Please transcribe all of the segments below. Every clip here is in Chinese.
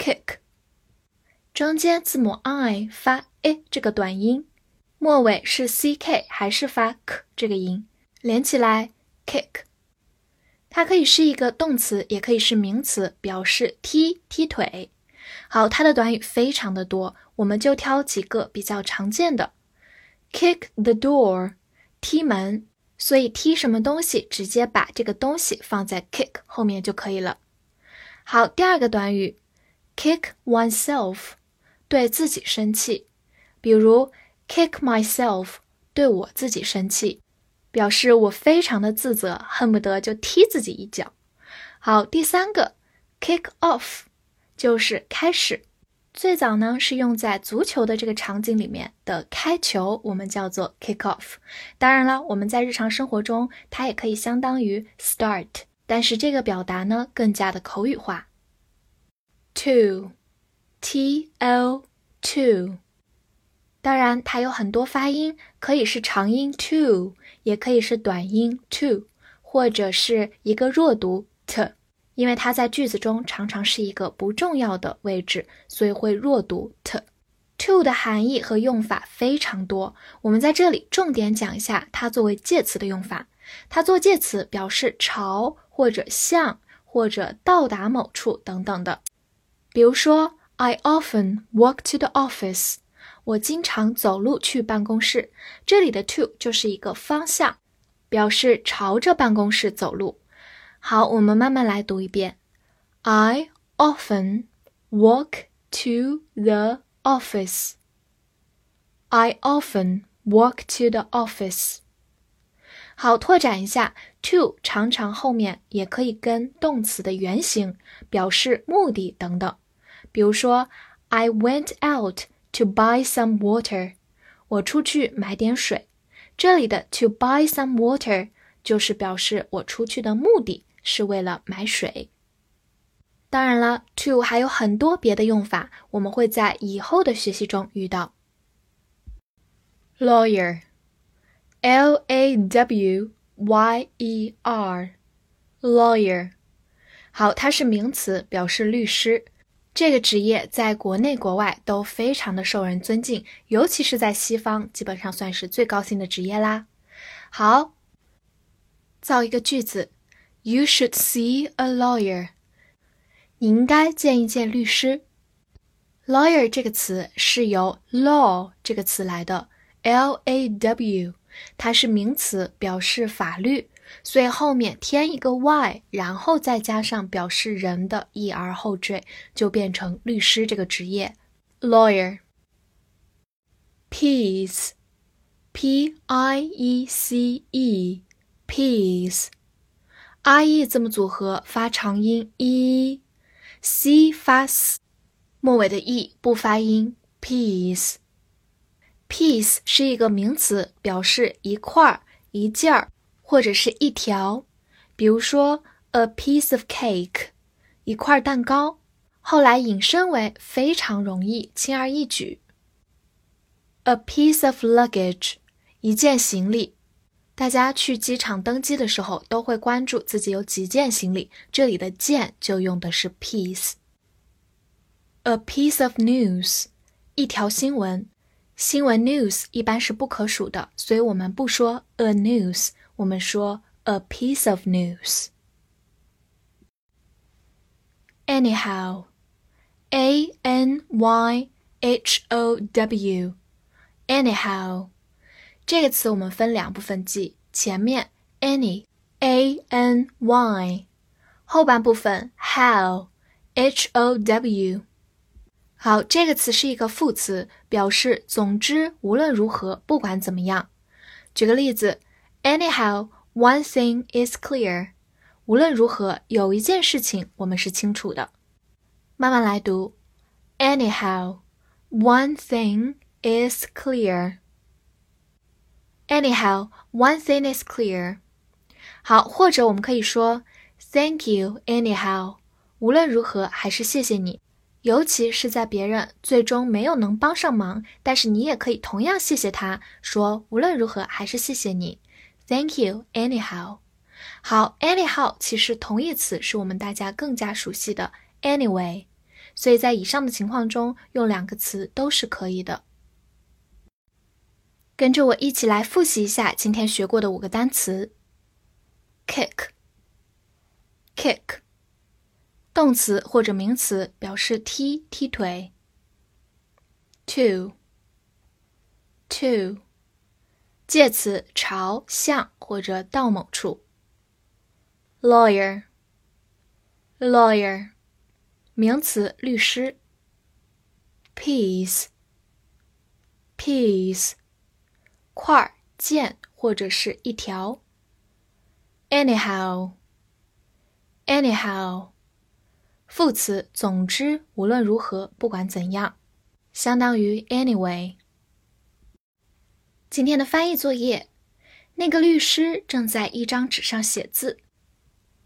Kick，中间字母 I 发 i 这个短音，末尾是 C K 还是发 k 这个音，连起来 kick。它可以是一个动词，也可以是名词，表示踢踢腿。好，它的短语非常的多，我们就挑几个比较常见的：kick the door，踢门。所以踢什么东西，直接把这个东西放在 kick 后面就可以了。好，第二个短语，kick oneself，对自己生气，比如 kick myself，对我自己生气，表示我非常的自责，恨不得就踢自己一脚。好，第三个，kick off，就是开始。最早呢是用在足球的这个场景里面的开球，我们叫做 kick off。当然了，我们在日常生活中它也可以相当于 start，但是这个表达呢更加的口语化。Two，t l two，当然它有很多发音，可以是长音 two，也可以是短音 two，或者是一个弱读 t。因为它在句子中常常是一个不重要的位置，所以会弱读 t。to 的含义和用法非常多，我们在这里重点讲一下它作为介词的用法。它做介词表示朝或者向或者到达某处等等的。比如说，I often walk to the office。我经常走路去办公室。这里的 to 就是一个方向，表示朝着办公室走路。好，我们慢慢来读一遍。I often walk to the office. I often walk to the office. 好，拓展一下，to 常常后面也可以跟动词的原形表示目的等等。比如说，I went out to buy some water. 我出去买点水。这里的 to buy some water 就是表示我出去的目的。是为了买水。当然了，to 还有很多别的用法，我们会在以后的学习中遇到。lawyer，l a w y e r，lawyer，好，它是名词，表示律师。这个职业在国内国外都非常的受人尊敬，尤其是在西方，基本上算是最高薪的职业啦。好，造一个句子。You should see a lawyer。你应该见一见律师。Lawyer 这个词是由 law 这个词来的，L A W，它是名词，表示法律，所以后面添一个 y，然后再加上表示人的 e r 后缀，就变成律师这个职业。Lawyer。Peace，P I E C e, peace, i e 字母组合发长音 e，c 发 s，末尾的 e 不发音。peace，peace 是一个名词，表示一块儿、一件儿或者是一条。比如说，a piece of cake，一块蛋糕。后来引申为非常容易、轻而易举。a piece of luggage，一件行李。大家去机场登机的时候，都会关注自己有几件行李，这里的件就用的是 piece。A piece of news，一条新闻。新闻 news 一般是不可数的，所以我们不说 a news，我们说 a piece of news。Anyhow，A N Y H O W，anyhow。这个词我们分两部分记，前面 any a n y，后半部分 how h o w。好，这个词是一个副词，表示总之无论如何，不管怎么样。举个例子，anyhow one thing is clear，无论如何有一件事情我们是清楚的。慢慢来读。Anyhow, one thing is clear. Anyhow, one thing is clear. 好，或者我们可以说 Thank you, anyhow. 无论如何，还是谢谢你。尤其是在别人最终没有能帮上忙，但是你也可以同样谢谢他，说无论如何还是谢谢你。Thank you, anyhow. 好，anyhow 其实同义词是我们大家更加熟悉的 anyway，所以在以上的情况中用两个词都是可以的。跟着我一起来复习一下今天学过的五个单词。：kick，kick，动词或者名词，表示踢、踢腿。；two，two，介词，朝、向或者到某处。lawyer，lawyer，名词，律师。piece，piece，块、件或者是一条。anyhow，anyhow，副词，总之，无论如何，不管怎样，相当于 anyway。今天的翻译作业，那个律师正在一张纸上写字。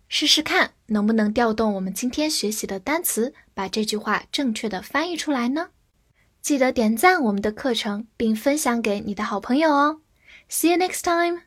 试试看能不能调动我们今天学习的单词，把这句话正确的翻译出来呢？记得点赞我们的课程，并分享给你的好朋友哦。See you next time.